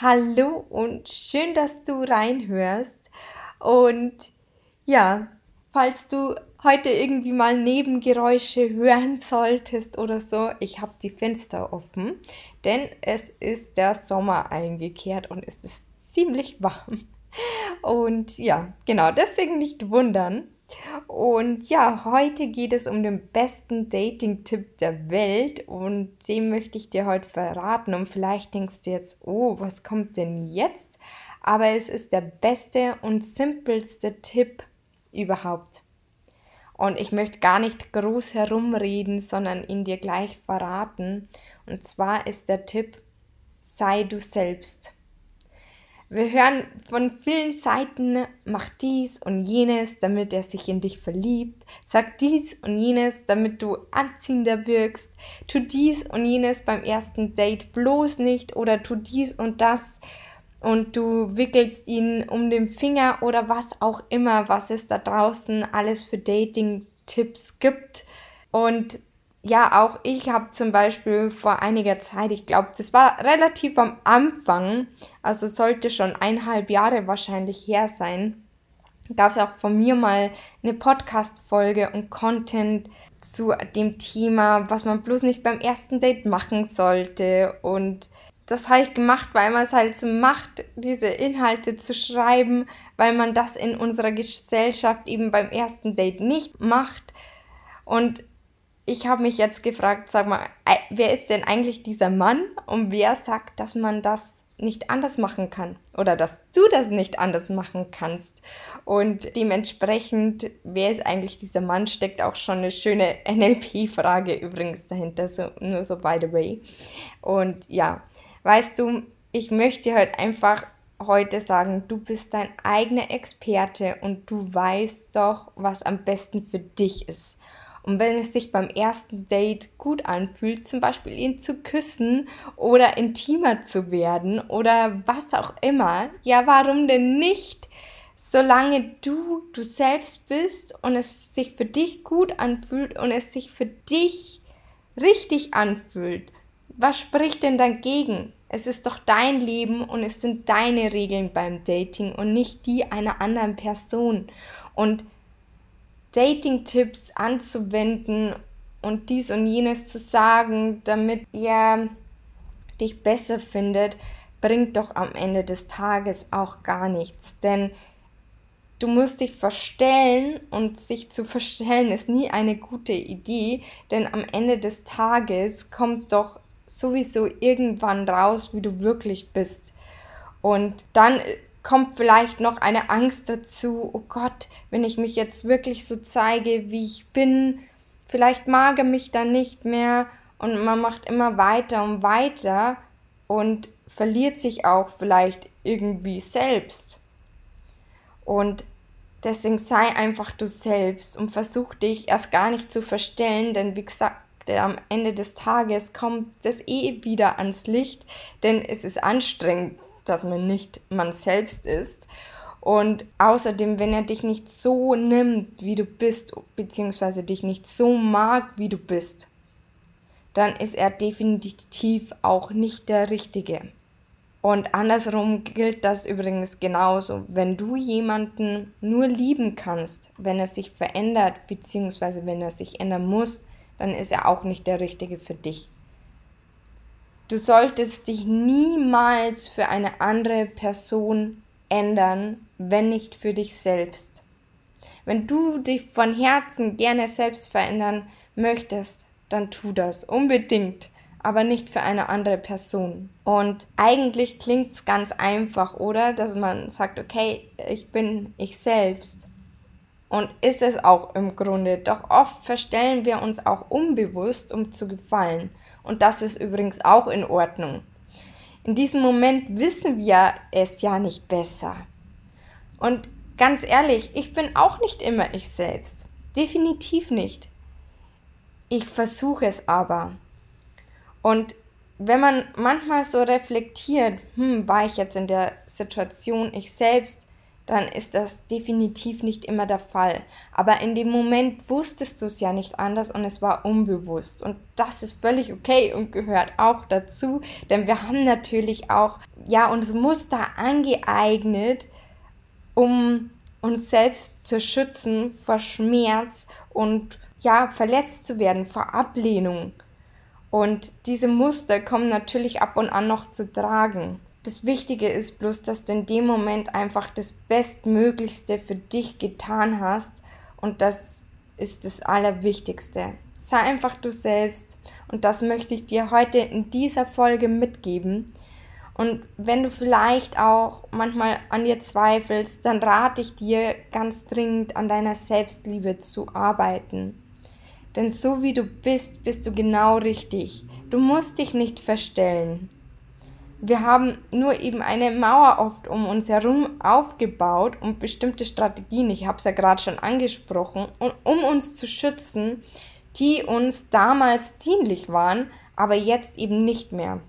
Hallo und schön, dass du reinhörst. Und ja, falls du heute irgendwie mal Nebengeräusche hören solltest oder so, ich habe die Fenster offen, denn es ist der Sommer eingekehrt und es ist ziemlich warm. Und ja, genau, deswegen nicht wundern. Und ja, heute geht es um den besten Dating-Tipp der Welt und den möchte ich dir heute verraten. Und vielleicht denkst du jetzt, oh, was kommt denn jetzt? Aber es ist der beste und simpelste Tipp überhaupt. Und ich möchte gar nicht groß herumreden, sondern ihn dir gleich verraten. Und zwar ist der Tipp, sei du selbst. Wir hören von vielen Seiten, mach dies und jenes, damit er sich in dich verliebt. Sag dies und jenes, damit du anziehender wirkst. Tu dies und jenes beim ersten Date bloß nicht oder tu dies und das und du wickelst ihn um den Finger oder was auch immer, was es da draußen alles für Dating-Tipps gibt. Und ja, auch ich habe zum Beispiel vor einiger Zeit, ich glaube, das war relativ am Anfang, also sollte schon eineinhalb Jahre wahrscheinlich her sein, gab es auch von mir mal eine Podcast-Folge und Content zu dem Thema, was man bloß nicht beim ersten Date machen sollte. Und das habe ich gemacht, weil man es halt so macht, diese Inhalte zu schreiben, weil man das in unserer Gesellschaft eben beim ersten Date nicht macht. Und ich habe mich jetzt gefragt, sag mal, wer ist denn eigentlich dieser Mann und wer sagt, dass man das nicht anders machen kann oder dass du das nicht anders machen kannst. Und dementsprechend, wer ist eigentlich dieser Mann, steckt auch schon eine schöne NLP-Frage übrigens dahinter, so, nur so by the way. Und ja, weißt du, ich möchte halt einfach heute sagen, du bist dein eigener Experte und du weißt doch, was am besten für dich ist. Und wenn es sich beim ersten Date gut anfühlt, zum Beispiel ihn zu küssen oder intimer zu werden oder was auch immer, ja, warum denn nicht? Solange du du selbst bist und es sich für dich gut anfühlt und es sich für dich richtig anfühlt, was spricht denn dagegen? Es ist doch dein Leben und es sind deine Regeln beim Dating und nicht die einer anderen Person. Und Dating-Tipps anzuwenden und dies und jenes zu sagen, damit er dich besser findet, bringt doch am Ende des Tages auch gar nichts. Denn du musst dich verstellen und sich zu verstellen ist nie eine gute Idee, denn am Ende des Tages kommt doch sowieso irgendwann raus, wie du wirklich bist. Und dann kommt vielleicht noch eine Angst dazu, oh Gott, wenn ich mich jetzt wirklich so zeige, wie ich bin, vielleicht mag er mich dann nicht mehr und man macht immer weiter und weiter und verliert sich auch vielleicht irgendwie selbst. Und deswegen sei einfach du selbst und versuch dich erst gar nicht zu verstellen, denn wie gesagt, am Ende des Tages kommt das eh wieder ans Licht, denn es ist anstrengend, dass man nicht man selbst ist. Und außerdem, wenn er dich nicht so nimmt, wie du bist, beziehungsweise dich nicht so mag, wie du bist, dann ist er definitiv auch nicht der Richtige. Und andersrum gilt das übrigens genauso. Wenn du jemanden nur lieben kannst, wenn er sich verändert, beziehungsweise wenn er sich ändern muss, dann ist er auch nicht der Richtige für dich. Du solltest dich niemals für eine andere Person ändern, wenn nicht für dich selbst. Wenn du dich von Herzen gerne selbst verändern möchtest, dann tu das unbedingt, aber nicht für eine andere Person. Und eigentlich klingt es ganz einfach, oder? Dass man sagt, okay, ich bin ich selbst. Und ist es auch im Grunde. Doch oft verstellen wir uns auch unbewusst, um zu gefallen. Und das ist übrigens auch in Ordnung. in diesem Moment wissen wir es ja nicht besser. Und ganz ehrlich, ich bin auch nicht immer ich selbst. Definitiv nicht. Ich versuche es aber. Und wenn man manchmal so reflektiert, hm, war ich jetzt in der Situation ich selbst, dann ist das definitiv nicht immer der Fall. Aber in dem Moment wusstest du es ja nicht anders und es war unbewusst. Und das ist völlig okay und gehört auch dazu, denn wir haben natürlich auch, ja, uns Muster angeeignet, um uns selbst zu schützen vor Schmerz und ja, verletzt zu werden, vor Ablehnung. Und diese Muster kommen natürlich ab und an noch zu tragen. Das Wichtige ist bloß, dass du in dem Moment einfach das Bestmöglichste für dich getan hast und das ist das Allerwichtigste. Sei einfach du selbst und das möchte ich dir heute in dieser Folge mitgeben. Und wenn du vielleicht auch manchmal an dir zweifelst, dann rate ich dir ganz dringend an deiner Selbstliebe zu arbeiten. Denn so wie du bist, bist du genau richtig. Du musst dich nicht verstellen wir haben nur eben eine Mauer oft um uns herum aufgebaut und bestimmte Strategien, ich habe es ja gerade schon angesprochen, um uns zu schützen, die uns damals dienlich waren, aber jetzt eben nicht mehr.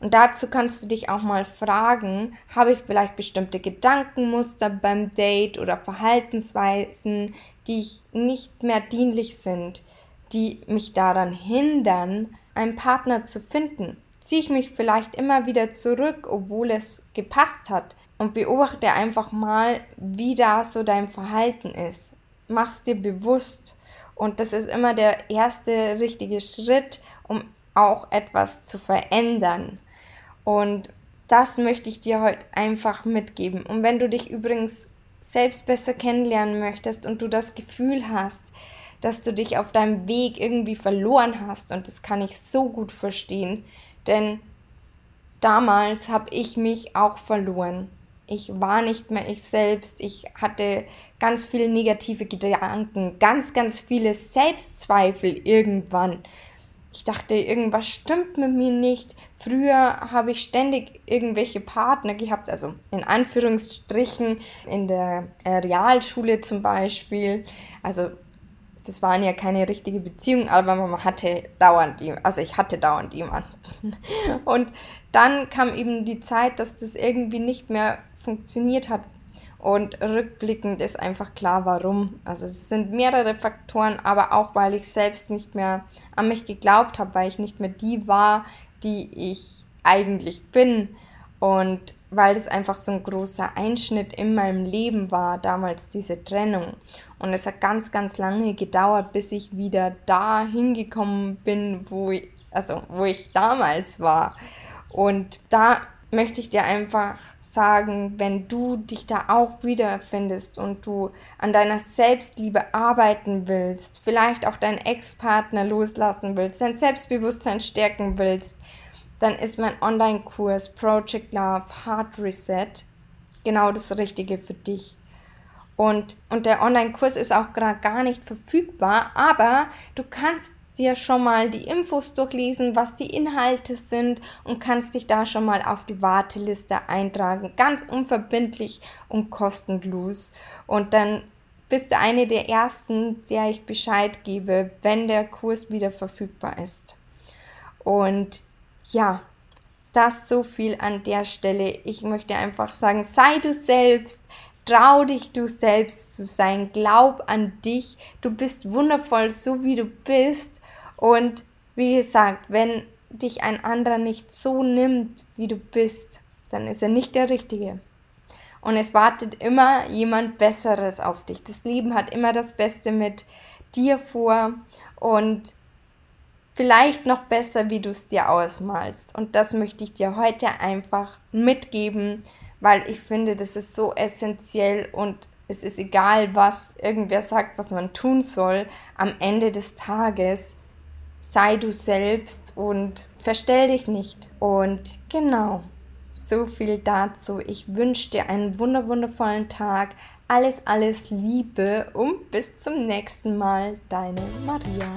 Und dazu kannst du dich auch mal fragen, habe ich vielleicht bestimmte Gedankenmuster beim Date oder Verhaltensweisen, die nicht mehr dienlich sind, die mich daran hindern, einen Partner zu finden ziehe ich mich vielleicht immer wieder zurück, obwohl es gepasst hat und beobachte einfach mal, wie da so dein Verhalten ist. Mach's dir bewusst und das ist immer der erste richtige Schritt, um auch etwas zu verändern. Und das möchte ich dir heute einfach mitgeben. Und wenn du dich übrigens selbst besser kennenlernen möchtest und du das Gefühl hast, dass du dich auf deinem Weg irgendwie verloren hast, und das kann ich so gut verstehen, denn damals habe ich mich auch verloren. Ich war nicht mehr ich selbst. Ich hatte ganz viele negative Gedanken, ganz, ganz viele Selbstzweifel irgendwann. Ich dachte, irgendwas stimmt mit mir nicht. Früher habe ich ständig irgendwelche Partner gehabt, also in Anführungsstrichen in der äh, Realschule zum Beispiel. Also das waren ja keine richtige Beziehung, aber man hatte dauernd also ich hatte dauernd jemanden. Und dann kam eben die Zeit, dass das irgendwie nicht mehr funktioniert hat. Und rückblickend ist einfach klar, warum. Also es sind mehrere Faktoren, aber auch weil ich selbst nicht mehr an mich geglaubt habe, weil ich nicht mehr die war, die ich eigentlich bin. Und weil es einfach so ein großer Einschnitt in meinem Leben war, damals diese Trennung. Und es hat ganz, ganz lange gedauert, bis ich wieder da hingekommen bin, wo ich, also wo ich damals war. Und da möchte ich dir einfach sagen, wenn du dich da auch wiederfindest und du an deiner Selbstliebe arbeiten willst, vielleicht auch deinen Ex-Partner loslassen willst, dein Selbstbewusstsein stärken willst, dann ist mein Online-Kurs Project Love Heart Reset genau das Richtige für dich. Und, und der Online-Kurs ist auch gerade gar nicht verfügbar, aber du kannst dir schon mal die Infos durchlesen, was die Inhalte sind und kannst dich da schon mal auf die Warteliste eintragen. Ganz unverbindlich und kostenlos. Und dann bist du eine der ersten, der ich Bescheid gebe, wenn der Kurs wieder verfügbar ist. Und ja, das so viel an der Stelle. Ich möchte einfach sagen, sei du selbst, trau dich du selbst zu sein, glaub an dich, du bist wundervoll, so wie du bist. Und wie gesagt, wenn dich ein anderer nicht so nimmt, wie du bist, dann ist er nicht der Richtige. Und es wartet immer jemand Besseres auf dich. Das Leben hat immer das Beste mit dir vor. Und vielleicht noch besser, wie du es dir ausmalst. Und das möchte ich dir heute einfach mitgeben, weil ich finde, das ist so essentiell und es ist egal, was irgendwer sagt, was man tun soll. Am Ende des Tages sei du selbst und verstell dich nicht. Und genau, so viel dazu. Ich wünsche dir einen wunderwundervollen Tag. Alles, alles Liebe und bis zum nächsten Mal, deine Maria.